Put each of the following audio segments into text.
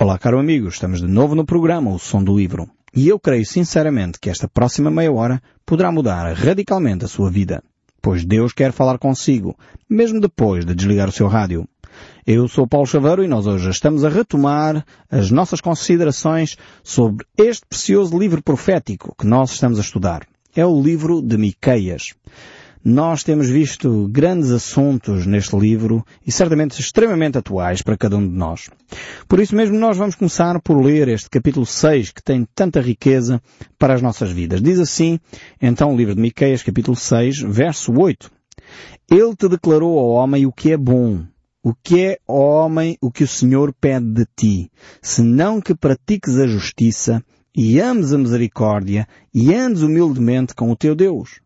Olá, caro amigo, estamos de novo no programa O Som do Livro. E eu creio sinceramente que esta próxima meia hora poderá mudar radicalmente a sua vida. Pois Deus quer falar consigo, mesmo depois de desligar o seu rádio. Eu sou Paulo Chaveiro e nós hoje estamos a retomar as nossas considerações sobre este precioso livro profético que nós estamos a estudar. É o livro de Miqueias. Nós temos visto grandes assuntos neste livro e certamente extremamente atuais para cada um de nós. Por isso mesmo nós vamos começar por ler este capítulo 6 que tem tanta riqueza para as nossas vidas. Diz assim, então o livro de Miqueias, capítulo 6, verso 8. Ele te declarou ao homem o que é bom, o que é, ó homem, o que o Senhor pede de ti, senão que pratiques a justiça e ames a misericórdia e andes humildemente com o teu Deus.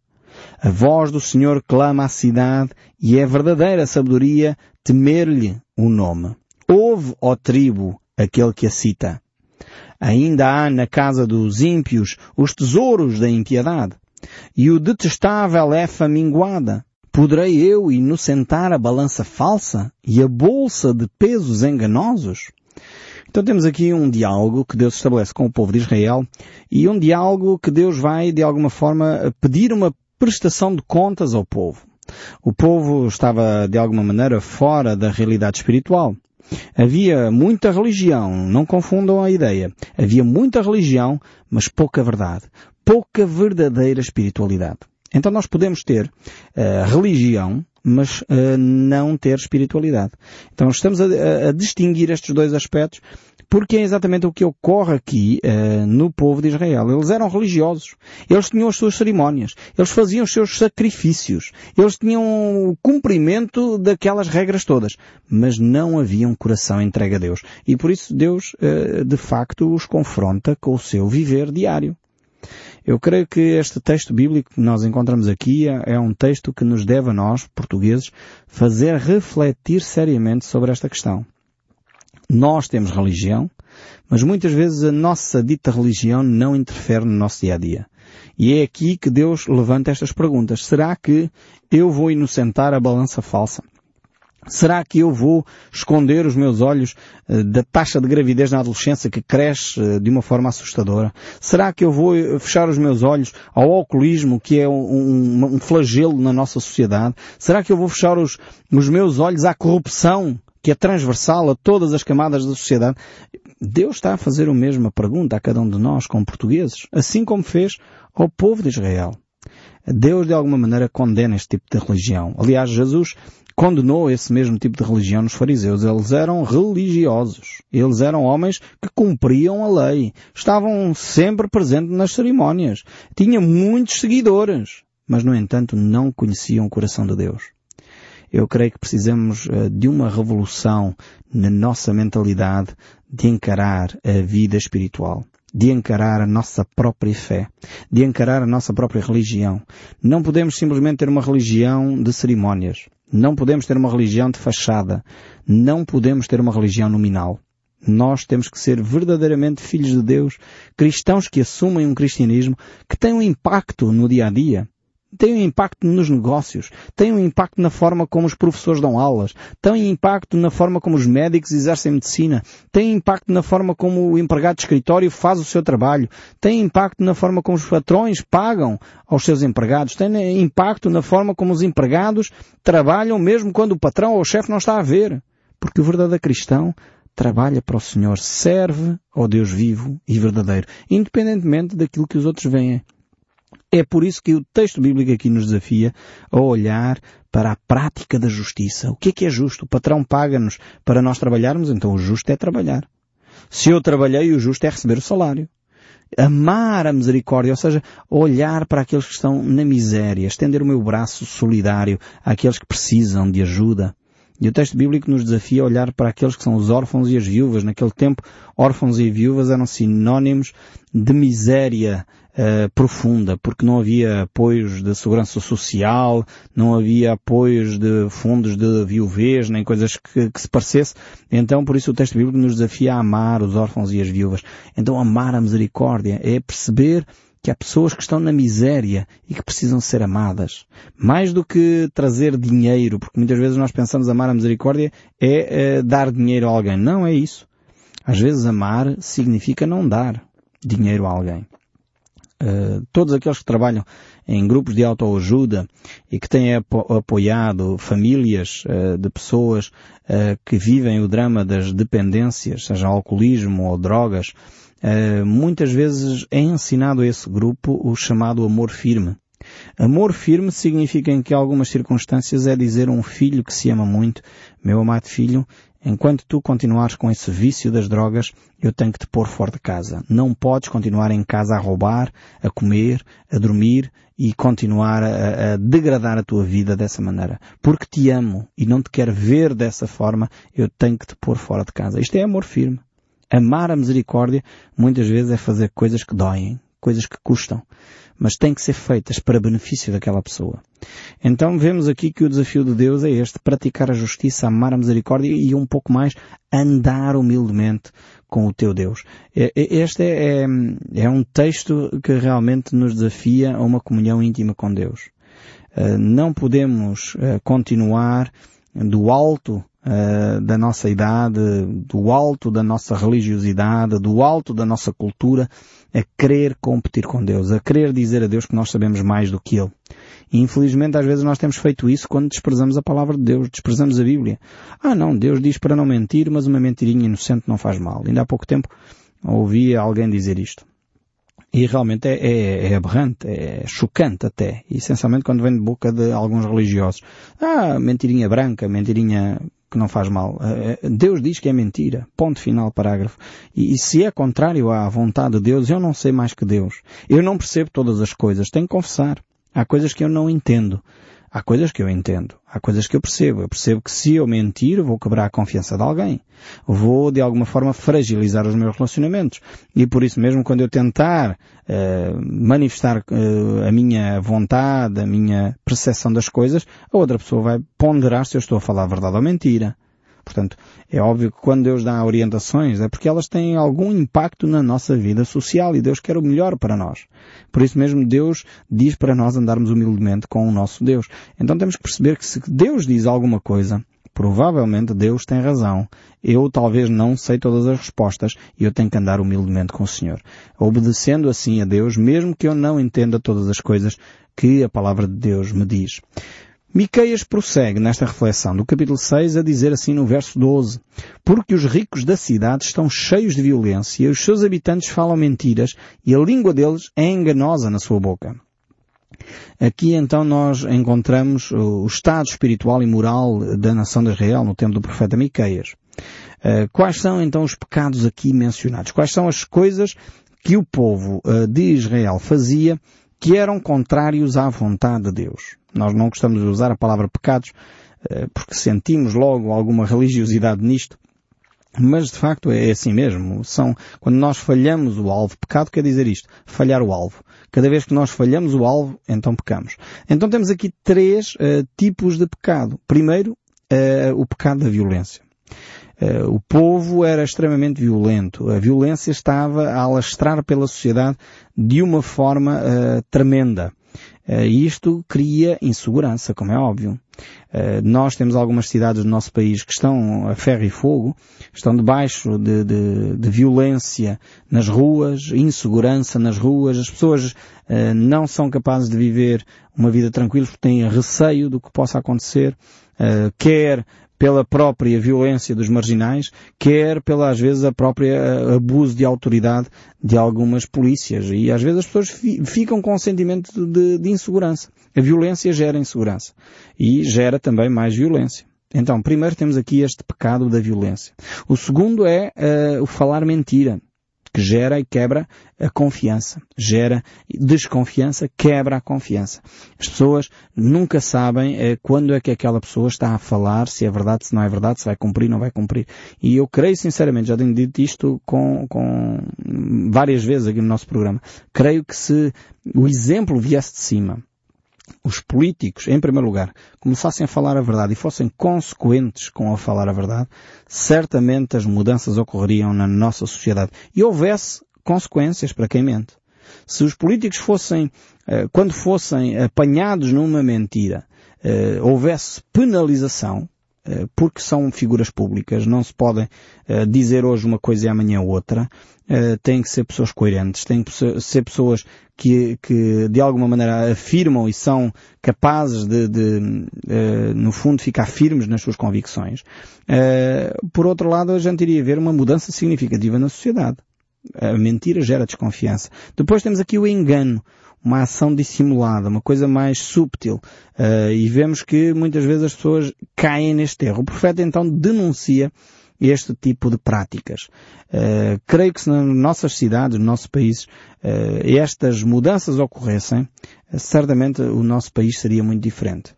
A voz do Senhor clama à cidade e é verdadeira sabedoria temer-lhe o nome. Ouve, ó tribo, aquele que a cita. Ainda há na casa dos ímpios os tesouros da impiedade, e o detestável é faminguada. Poderei eu inocentar a balança falsa e a bolsa de pesos enganosos? Então temos aqui um diálogo que Deus estabelece com o povo de Israel e um diálogo que Deus vai, de alguma forma, pedir uma prestação de contas ao povo. O povo estava, de alguma maneira, fora da realidade espiritual. Havia muita religião, não confundam a ideia. Havia muita religião, mas pouca verdade. Pouca verdadeira espiritualidade. Então nós podemos ter uh, religião, mas uh, não ter espiritualidade. Então estamos a, a, distinguir estes dois aspectos porque é exatamente o que ocorre aqui uh, no povo de Israel. Eles eram religiosos. Eles tinham as suas cerimónias. Eles faziam os seus sacrifícios. Eles tinham o cumprimento daquelas regras todas. Mas não havia um coração entregue a Deus. E por isso Deus, uh, de facto, os confronta com o seu viver diário. Eu creio que este texto bíblico que nós encontramos aqui é um texto que nos deve a nós, portugueses, fazer refletir seriamente sobre esta questão. Nós temos religião, mas muitas vezes a nossa dita religião não interfere no nosso dia a dia. E é aqui que Deus levanta estas perguntas. Será que eu vou inocentar a balança falsa? Será que eu vou esconder os meus olhos uh, da taxa de gravidez na adolescência que cresce uh, de uma forma assustadora? Será que eu vou uh, fechar os meus olhos ao alcoolismo, que é um, um, um, flagelo na nossa sociedade? Será que eu vou fechar os, os meus olhos à corrupção que é transversal a todas as camadas da sociedade. Deus está a fazer a mesma pergunta a cada um de nós como portugueses, assim como fez ao povo de Israel. Deus de alguma maneira condena este tipo de religião. Aliás, Jesus condenou esse mesmo tipo de religião nos fariseus. Eles eram religiosos. Eles eram homens que cumpriam a lei. Estavam sempre presentes nas cerimónias. Tinham muitos seguidores. Mas, no entanto, não conheciam o coração de Deus. Eu creio que precisamos uh, de uma revolução na nossa mentalidade de encarar a vida espiritual, de encarar a nossa própria fé, de encarar a nossa própria religião. Não podemos simplesmente ter uma religião de cerimónias. Não podemos ter uma religião de fachada. Não podemos ter uma religião nominal. Nós temos que ser verdadeiramente filhos de Deus, cristãos que assumem um cristianismo que tem um impacto no dia a dia tem um impacto nos negócios, tem um impacto na forma como os professores dão aulas, tem impacto na forma como os médicos exercem medicina, tem impacto na forma como o empregado de escritório faz o seu trabalho, tem impacto na forma como os patrões pagam aos seus empregados, tem impacto na forma como os empregados trabalham mesmo quando o patrão ou o chefe não está a ver. Porque o verdadeiro cristão trabalha para o Senhor, serve ao Deus vivo e verdadeiro, independentemente daquilo que os outros veem. É por isso que o texto bíblico aqui nos desafia a olhar para a prática da justiça. O que é que é justo? O patrão paga-nos para nós trabalharmos, então o justo é trabalhar. Se eu trabalhei, o justo é receber o salário. Amar a misericórdia, ou seja, olhar para aqueles que estão na miséria, estender o meu braço solidário àqueles que precisam de ajuda. E o texto bíblico nos desafia a olhar para aqueles que são os órfãos e as viúvas. Naquele tempo, órfãos e viúvas eram sinónimos de miséria uh, profunda, porque não havia apoios de segurança social, não havia apoios de fundos de viuvez, nem coisas que, que se parecesse. Então, por isso o texto bíblico nos desafia a amar os órfãos e as viúvas. Então, amar a misericórdia é perceber que há pessoas que estão na miséria e que precisam ser amadas. Mais do que trazer dinheiro, porque muitas vezes nós pensamos amar a misericórdia é, é dar dinheiro a alguém. Não é isso. Às vezes amar significa não dar dinheiro a alguém. Uh, todos aqueles que trabalham em grupos de autoajuda e que têm apo apoiado famílias uh, de pessoas uh, que vivem o drama das dependências, seja alcoolismo ou drogas, muitas vezes é ensinado a esse grupo o chamado amor firme. Amor firme significa em que algumas circunstâncias é dizer a um filho que se ama muito, meu amado filho, Enquanto tu continuares com esse vício das drogas, eu tenho que te pôr fora de casa. Não podes continuar em casa a roubar, a comer, a dormir e continuar a, a, degradar a tua vida dessa maneira. Porque te amo e não te quero ver dessa forma, eu tenho que te pôr fora de casa. Isto é amor firme. Amar a misericórdia muitas vezes é fazer coisas que doem, coisas que custam mas têm que ser feitas para benefício daquela pessoa. Então vemos aqui que o desafio de Deus é este, praticar a justiça, amar a misericórdia e um pouco mais andar humildemente com o teu Deus. Este é, é, é um texto que realmente nos desafia a uma comunhão íntima com Deus. Eh, não podemos eh, continuar do alto uh, da nossa idade, do alto da nossa religiosidade, do alto da nossa cultura, a querer competir com Deus, a querer dizer a Deus que nós sabemos mais do que Ele. E infelizmente às vezes nós temos feito isso quando desprezamos a palavra de Deus, desprezamos a Bíblia. Ah não, Deus diz para não mentir, mas uma mentirinha inocente não faz mal. Ainda há pouco tempo ouvi alguém dizer isto. E realmente é, é, é, aberrante, é chocante até. Essencialmente quando vem de boca de alguns religiosos. Ah, mentirinha branca, mentirinha que não faz mal. Eh, eh, Deus diz que é mentira. Ponto final, parágrafo. E, e, se é contrário à vontade de Deus, eu não sei mais que Deus. Eu não percebo todas as coisas. Tenho que confessar. Há coisas que eu não entendo. Há coisas que eu entendo. Há coisas que eu percebo. Eu percebo que se eu mentir, vou quebrar a confiança de alguém. Vou, de alguma forma, fragilizar os meus relacionamentos. E por isso mesmo, quando eu tentar uh, manifestar uh, a minha vontade, a minha percepção das coisas, a outra pessoa vai ponderar se eu estou a falar a verdade ou mentira. Portanto, é óbvio que quando Deus dá orientações é porque elas têm algum impacto na nossa vida social e Deus quer o melhor para nós. Por isso mesmo Deus diz para nós andarmos humildemente com o nosso Deus. Então temos que perceber que se Deus diz alguma coisa, provavelmente Deus tem razão. Eu talvez não sei todas as respostas e eu tenho que andar humildemente com o Senhor. Obedecendo assim a Deus, mesmo que eu não entenda todas as coisas que a palavra de Deus me diz. Miqueias prossegue nesta reflexão do capítulo 6 a dizer assim no verso 12 Porque os ricos da cidade estão cheios de violência e os seus habitantes falam mentiras e a língua deles é enganosa na sua boca. Aqui então nós encontramos o estado espiritual e moral da nação de Israel no tempo do profeta Miqueias. Eh, quais são então os pecados aqui mencionados? Quais são as coisas que o povo eh, de Israel fazia que eram contrários à vontade de Deus? Nós não gostamos de usar a palavra pecados eh, porque sentimos logo alguma religiosidade nisto. Mas de facto é assim mesmo. São, quando nós falhamos o alvo, pecado quer dizer isto, falhar o alvo. Cada vez que nós falhamos o alvo, então pecamos. Então temos aqui três uh, tipos de pecado. Primeiro, uh, o pecado da violência. Uh, o povo era extremamente violento. A violência estava a alastrar pela sociedade de uma forma tremenda. Uh, isto cria insegurança, como é óbvio. Uh, nós temos algumas cidades do nosso país que estão a ferro e fogo, estão debaixo de, de, de violência nas ruas, insegurança nas ruas, as pessoas uh, não são capazes de viver uma vida tranquila porque têm receio do que possa acontecer, quer pela própria violência dos marginais, quer pela, às vezes, a própria eh, abuso de autoridade de algumas polícias. E às vezes as pessoas ficam com um sentimento de, de insegurança. A violência gera insegurança. E gera também mais violência. Então, primeiro temos aqui este pecado da violência. O segundo é uh, o falar mentira que gera e quebra a confiança. Gera desconfiança, quebra a confiança. As pessoas nunca sabem eh, quando é que aquela pessoa está a falar, se é verdade, se não é verdade, se vai cumprir, não vai cumprir. E eu creio sinceramente, já tenho dito isto com, com várias vezes aqui no nosso programa, creio que se o exemplo viesse de cima, os políticos, em primeiro lugar, começassem a falar a verdade e fossem consequentes com a falar a verdade, certamente as mudanças ocorreriam na nossa sociedade e houvesse consequências para quem mente. Se os políticos fossem, eh, quando fossem apanhados numa mentira, eh, houvesse penalização, porque são figuras públicas, não se podem dizer hoje uma coisa e amanhã outra, têm que ser pessoas coerentes, têm que ser pessoas que, que de alguma maneira afirmam e são capazes de, de no fundo, ficar firmes nas suas convicções. Por outro lado, a gente iria ver uma mudança significativa na sociedade. A mentira gera desconfiança. Depois temos aqui o engano uma ação dissimulada, uma coisa mais sútil. Uh, e vemos que muitas vezes as pessoas caem neste erro. O profeta então denuncia este tipo de práticas. Uh, creio que se nas nossas cidades, no nosso país, uh, estas mudanças ocorressem, certamente o nosso país seria muito diferente.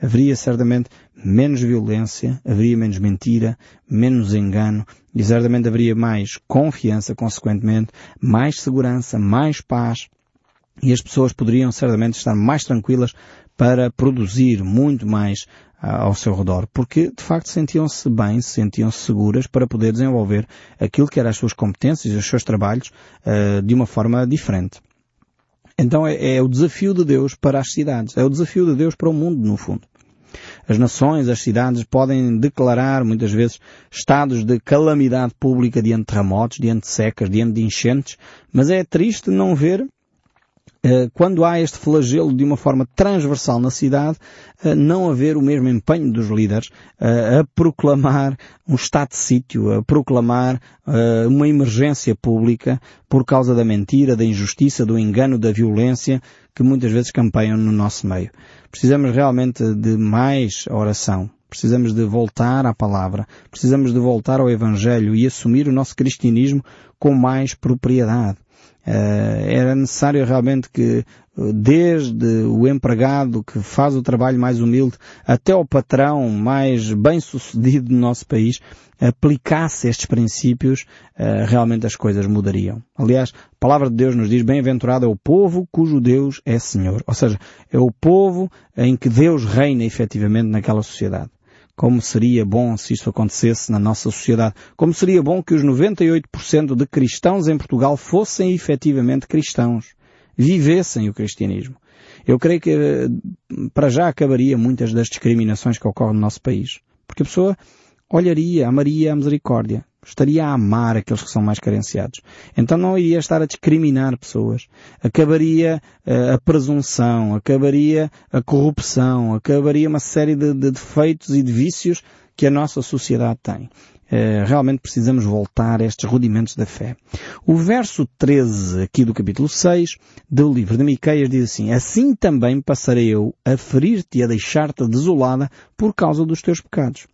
Haveria certamente menos violência, haveria menos mentira, menos engano e certamente haveria mais confiança, consequentemente, mais segurança, mais paz, e as pessoas poderiam certamente estar mais tranquilas para produzir muito mais ah, ao seu redor, porque de facto sentiam-se bem, sentiam-se seguras para poder desenvolver aquilo que eram as suas competências os seus trabalhos uh, de uma forma diferente. Então é, é o desafio de Deus para as cidades, é o desafio de Deus para o mundo no fundo. As nações, as cidades podem declarar muitas vezes estados de calamidade pública diante de terremotos, diante de secas, diante de enchentes, mas é triste não ver quando há este flagelo de uma forma transversal na cidade, eh, não haver o mesmo empenho dos líderes eh, a proclamar um estado de sítio, a proclamar uma emergência pública por causa da mentira, da injustiça, do engano, da violência que muitas vezes campeiam no nosso meio. Precisamos realmente de mais oração. Precisamos de voltar à palavra. Precisamos de voltar ao Evangelho e assumir o nosso cristianismo com mais propriedade. Eh, era necessário realmente que eh, desde o empregado que faz o trabalho mais humilde até o patrão mais bem sucedido do nosso país aplicasse estes princípios, eh, realmente as coisas mudariam. Aliás, a palavra de Deus nos diz, bem-aventurado é o povo cujo Deus é Senhor. Ou seja, é o povo em que Deus reina efetivamente naquela sociedade. Como seria bom se isto acontecesse na nossa sociedade. Como seria bom que os 98% de cristãos em Portugal fossem efetivamente cristãos. Vivessem o cristianismo. Eu creio que eh, para já acabaria muitas das discriminações que ocorrem no nosso país. Porque a pessoa olharia, amaria a misericórdia estaria a amar aqueles que são mais carenciados. Então não iria estar a discriminar pessoas. Acabaria uh, a presunção, acabaria a corrupção, acabaria uma série de, de defeitos e de vícios que a nossa sociedade tem. Uh, realmente precisamos voltar a estes rudimentos da fé. O verso 13 aqui do capítulo 6 do livro de Miqueias diz assim, Assim também passarei eu a ferir-te e a deixar-te desolada por causa dos teus pecados.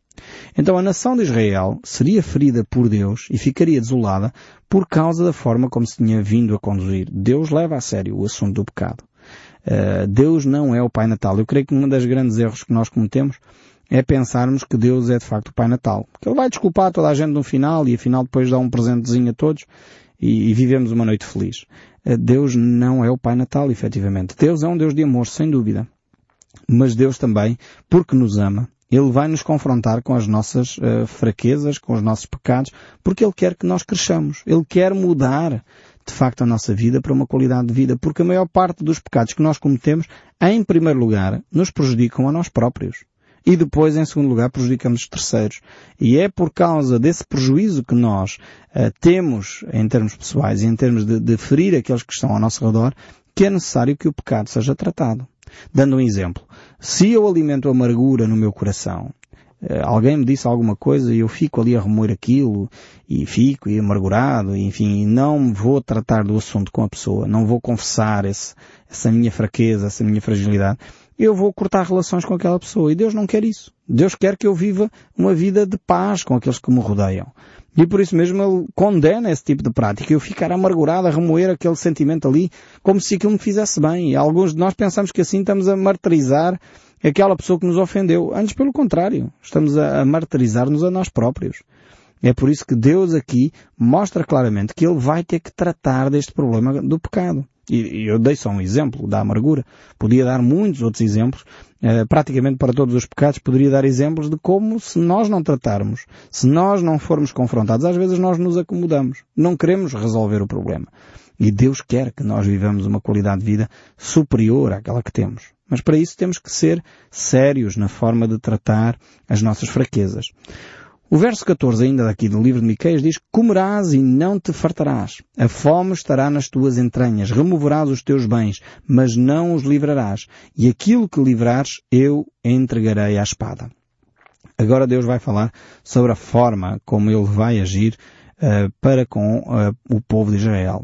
Então a nação de Israel seria ferida por Deus e ficaria desolada por causa da forma como se tinha vindo a conduzir. Deus leva a sério o assunto do pecado. Uh, Deus não é o Pai Natal. Eu creio que um dos grandes erros que nós cometemos é pensarmos que Deus é de facto o Pai Natal. Que Ele vai desculpar toda a gente no final e afinal depois dá um presentezinho a todos e, e vivemos uma noite feliz. Uh, Deus não é o Pai Natal, efetivamente. Deus é um Deus de amor, sem dúvida. Mas Deus também, porque nos ama, ele vai nos confrontar com as nossas uh, fraquezas, com os nossos pecados, porque Ele quer que nós cresçamos. Ele quer mudar, de facto, a nossa vida para uma qualidade de vida, porque a maior parte dos pecados que nós cometemos, em primeiro lugar, nos prejudicam a nós próprios. E depois, em segundo lugar, prejudicamos os terceiros. E é por causa desse prejuízo que nós uh, temos, em termos pessoais e em termos de, de ferir aqueles que estão ao nosso redor, que é necessário que o pecado seja tratado. Dando um exemplo, se eu alimento amargura no meu coração, eh, alguém me disse alguma coisa e eu fico ali a remoer aquilo e fico e amargurado, e, enfim, não vou tratar do assunto com a pessoa, não vou confessar esse, essa minha fraqueza, essa minha fragilidade, eu vou cortar relações com aquela pessoa. E Deus não quer isso. Deus quer que eu viva uma vida de paz com aqueles que me rodeiam. E por isso mesmo ele condena esse tipo de prática. Eu ficar amargurado a remoer aquele sentimento ali como se aquilo me fizesse bem. E alguns de nós pensamos que assim estamos a martirizar aquela pessoa que nos ofendeu. Antes pelo contrário. Estamos a, a martirizar-nos a nós próprios. É por isso que Deus aqui mostra claramente que Ele vai ter que tratar deste problema do pecado. E, eu dei só um exemplo da amargura. Podia dar muitos outros exemplos. Uh, praticamente para todos os pecados poderia dar exemplos de como se nós não tratarmos, se nós não formos confrontados, às vezes nós nos acomodamos. Não queremos resolver o problema. E Deus quer que nós vivamos uma qualidade de vida superior àquela que temos. Mas para isso temos que ser sérios na forma de tratar as nossas fraquezas. O verso 14 ainda daqui do livro de Miqueias diz Comerás e não te fartarás. A fome estará nas tuas entranhas. Removerás os teus bens, mas não os livrarás. E aquilo que livrares, eu entregarei à espada. Agora Deus vai falar sobre a forma como Ele vai agir uh, para com uh, o povo de Israel.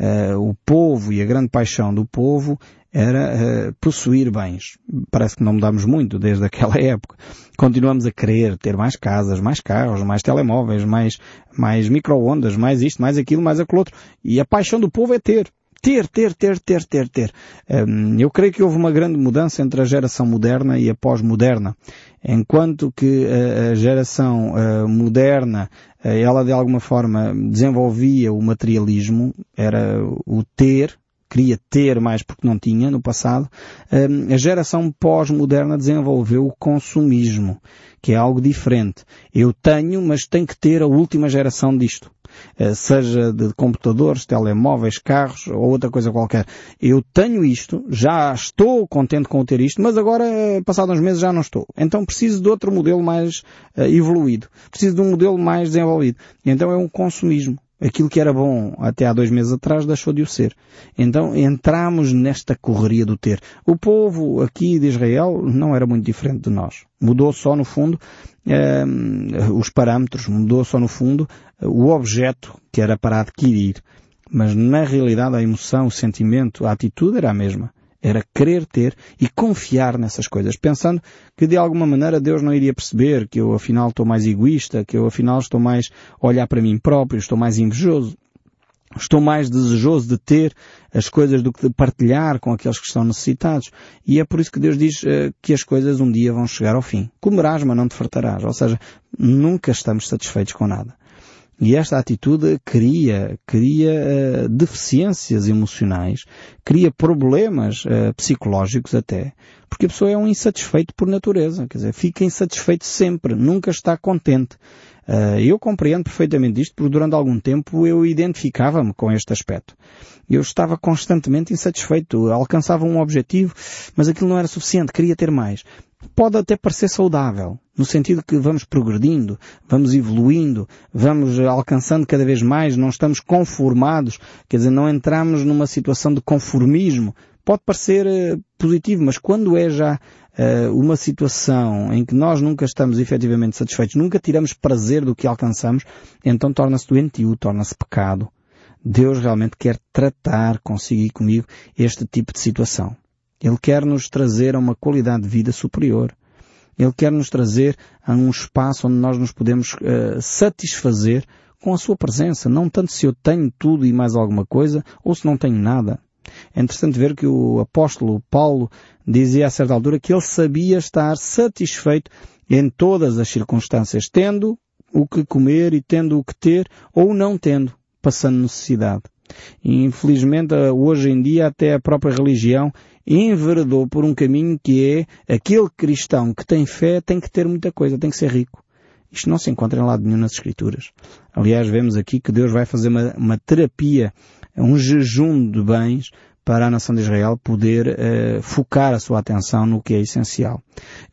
Uh, o povo e a grande paixão do povo era uh, possuir bens. Parece que não mudamos muito desde aquela época. Continuamos a querer ter mais casas, mais carros, mais telemóveis, mais, mais micro-ondas, mais isto, mais aquilo, mais aquilo outro. E a paixão do povo é ter. Ter, ter, ter, ter, ter, ter. Um, eu creio que houve uma grande mudança entre a geração moderna e a pós-moderna. Enquanto que a, a geração uh, moderna, uh, ela de alguma forma desenvolvia o materialismo, era o ter, queria ter mais porque não tinha no passado, hum, a geração pós-moderna desenvolveu o consumismo, que é algo diferente. Eu tenho, mas tenho que ter a última geração disto. Eh, seja de computadores, telemóveis, carros ou outra coisa qualquer. Eu tenho isto, já estou contente com ter isto, mas agora, passados uns meses, já não estou. Então preciso de outro modelo mais uh, evoluído. Preciso de um modelo mais desenvolvido. Então é um consumismo. Aquilo que era bom até há dois meses atrás deixou de o ser. Então entramos nesta correria do ter. O povo aqui de Israel não era muito diferente de nós. Mudou só no fundo eh, os parâmetros, mudou só no fundo o objeto que era para adquirir. Mas na realidade a emoção, o sentimento, a atitude era a mesma. Era querer ter e confiar nessas coisas, pensando que de alguma maneira Deus não iria perceber que eu afinal estou mais egoísta, que eu afinal estou mais a olhar para mim próprio, estou mais invejoso. Estou mais desejoso de ter as coisas do que de partilhar com aqueles que estão necessitados. E é por isso que Deus diz uh, que as coisas um dia vão chegar ao fim. Comerás, mas não te fartarás. Ou seja, nunca estamos satisfeitos com nada. E esta atitude cria, cria uh, deficiências emocionais, cria problemas uh, psicológicos até, porque a pessoa é um insatisfeito por natureza, quer dizer, fica insatisfeito sempre, nunca está contente. Uh, eu compreendo perfeitamente isto, porque durante algum tempo eu identificava-me com este aspecto. Eu estava constantemente insatisfeito, alcançava um objetivo, mas aquilo não era suficiente, queria ter mais pode até parecer saudável, no sentido que vamos progredindo, vamos evoluindo, vamos alcançando cada vez mais, não estamos conformados, quer dizer, não entramos numa situação de conformismo. Pode parecer uh, positivo, mas quando é já uh, uma situação em que nós nunca estamos efetivamente satisfeitos, nunca tiramos prazer do que alcançamos, então torna-se doentio, torna-se pecado. Deus realmente quer tratar consigo e comigo este tipo de situação. Ele quer nos trazer a uma qualidade de vida superior. Ele quer nos trazer a um espaço onde nós nos podemos uh, satisfazer com a sua presença, não tanto se eu tenho tudo e mais alguma coisa, ou se não tenho nada. É interessante ver que o apóstolo Paulo dizia a certa altura que ele sabia estar satisfeito em todas as circunstâncias, tendo o que comer e tendo o que ter, ou não tendo, passando necessidade. Infelizmente hoje em dia até a própria religião enveredou por um caminho que é aquele cristão que tem fé tem que ter muita coisa, tem que ser rico. Isto não se encontra em lado nenhum nas Escrituras. Aliás, vemos aqui que Deus vai fazer uma, uma terapia, um jejum de bens para a nação de Israel poder uh, focar a sua atenção no que é essencial.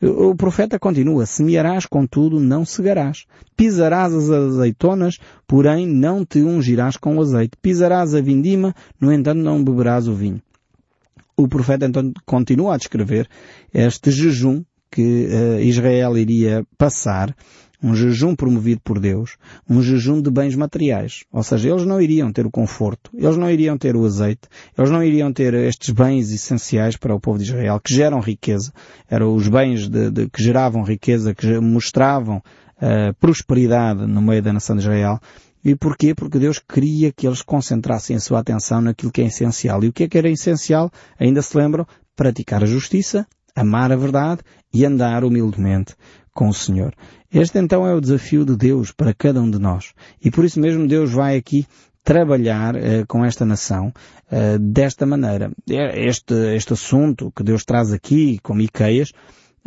O, profeta continua, semearás contudo, não cegarás. Pisarás as azeitonas, porém não te ungirás com o azeite. Pisarás a vindima, no entanto não beberás o vinho o profeta então continua a descrever este jejum que uh, Israel iria passar, um jejum promovido por Deus, um jejum de bens materiais. Ou seja, eles não iriam ter o conforto, eles não iriam ter o azeite, eles não iriam ter estes bens essenciais para o povo de Israel, que geram riqueza. Eram os bens de, de, que geravam riqueza, que mostravam uh, prosperidade no meio da nação de Israel. E porquê? Porque Deus queria que eles concentrassem a sua atenção naquilo que é essencial. E o que é que era essencial? Ainda se lembram? Praticar a justiça, amar a verdade e andar humildemente com o Senhor. Este então é o desafio de Deus para cada um de nós. E por isso mesmo Deus vai aqui trabalhar uh, com esta nação uh, desta maneira. Este, este assunto que Deus traz aqui com Miqueias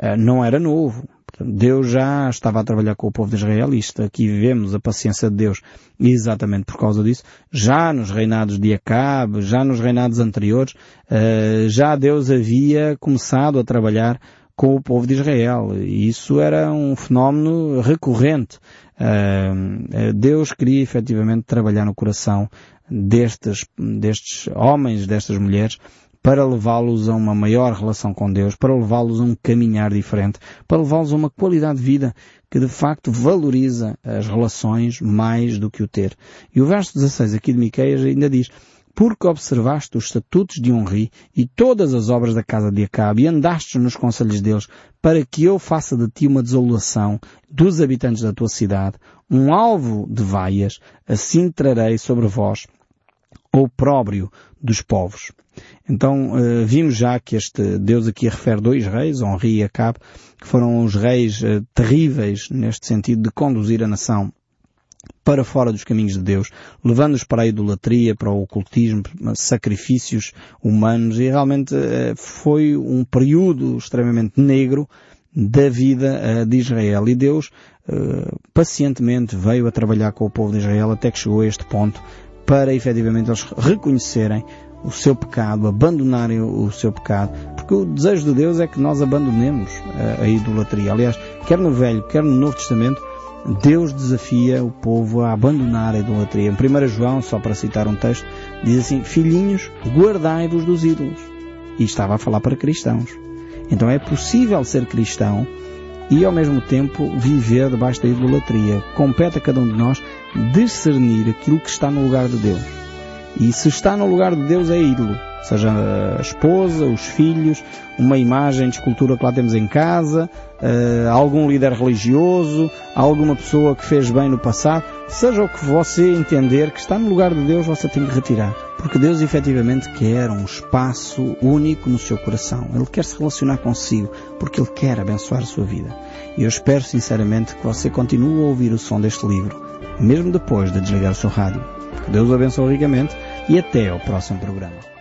uh, não era novo Deus já estava a trabalhar com o povo de Israel e isto aqui vemos a paciência de Deus exatamente por causa disso. Já nos reinados de Acabe, já nos reinados anteriores, eh, já Deus havia começado a trabalhar com o povo de Israel. E isso era um fenómeno recorrente. Eh, Deus queria efetivamente trabalhar no coração destes, destes homens, destas mulheres, para levá-los a uma maior relação com Deus, para levá-los a um caminhar diferente, para levá-los a uma qualidade de vida que de facto valoriza as relações mais do que o ter. E o verso 16 aqui de Miqueias ainda diz, porque observaste os estatutos de um rei e todas as obras da casa de Acabe e andaste nos conselhos deles para que eu faça de ti uma desolação dos habitantes da tua cidade, um alvo de vaias, assim trarei sobre vós o próprio dos povos. Então uh, vimos já que este Deus aqui refere dois reis, Honri e Acabe, que foram os reis uh, terríveis neste sentido de conduzir a nação para fora dos caminhos de Deus, levando-os para a idolatria, para o ocultismo, sacrifícios humanos e realmente uh, foi um período extremamente negro da vida de Israel e Deus pacientemente veio a trabalhar com o povo de Israel até que chegou a este ponto para efetivamente eles reconhecerem o seu pecado, abandonarem o seu pecado, porque o desejo de Deus é que nós abandonemos a, a idolatria. Aliás, quer no Velho, quer no Novo Testamento, Deus desafia o povo a abandonar a idolatria. Em 1 João, só para citar um texto, diz assim, Filhinhos, guardai-vos dos ídolos. E estava a falar para cristãos. Então é possível ser cristão e ao mesmo tempo viver debaixo da idolatria. Compete a cada um de nós discernir aquilo que está no lugar de Deus. E se está no lugar de Deus é ídolo. Seja a esposa, os filhos, uma imagem de escultura que lá temos em casa, uh, algum líder religioso, alguma pessoa que fez bem no passado, seja o que você entender que está no lugar de Deus, você tem que retirar. Porque Deus efetivamente quer um espaço único no seu coração. Ele quer se relacionar consigo, porque Ele quer abençoar a sua vida. E eu espero sinceramente que você continue a ouvir o som deste livro, mesmo depois de desligar o seu rádio. Deus o abençoe ricamente e até ao próximo programa.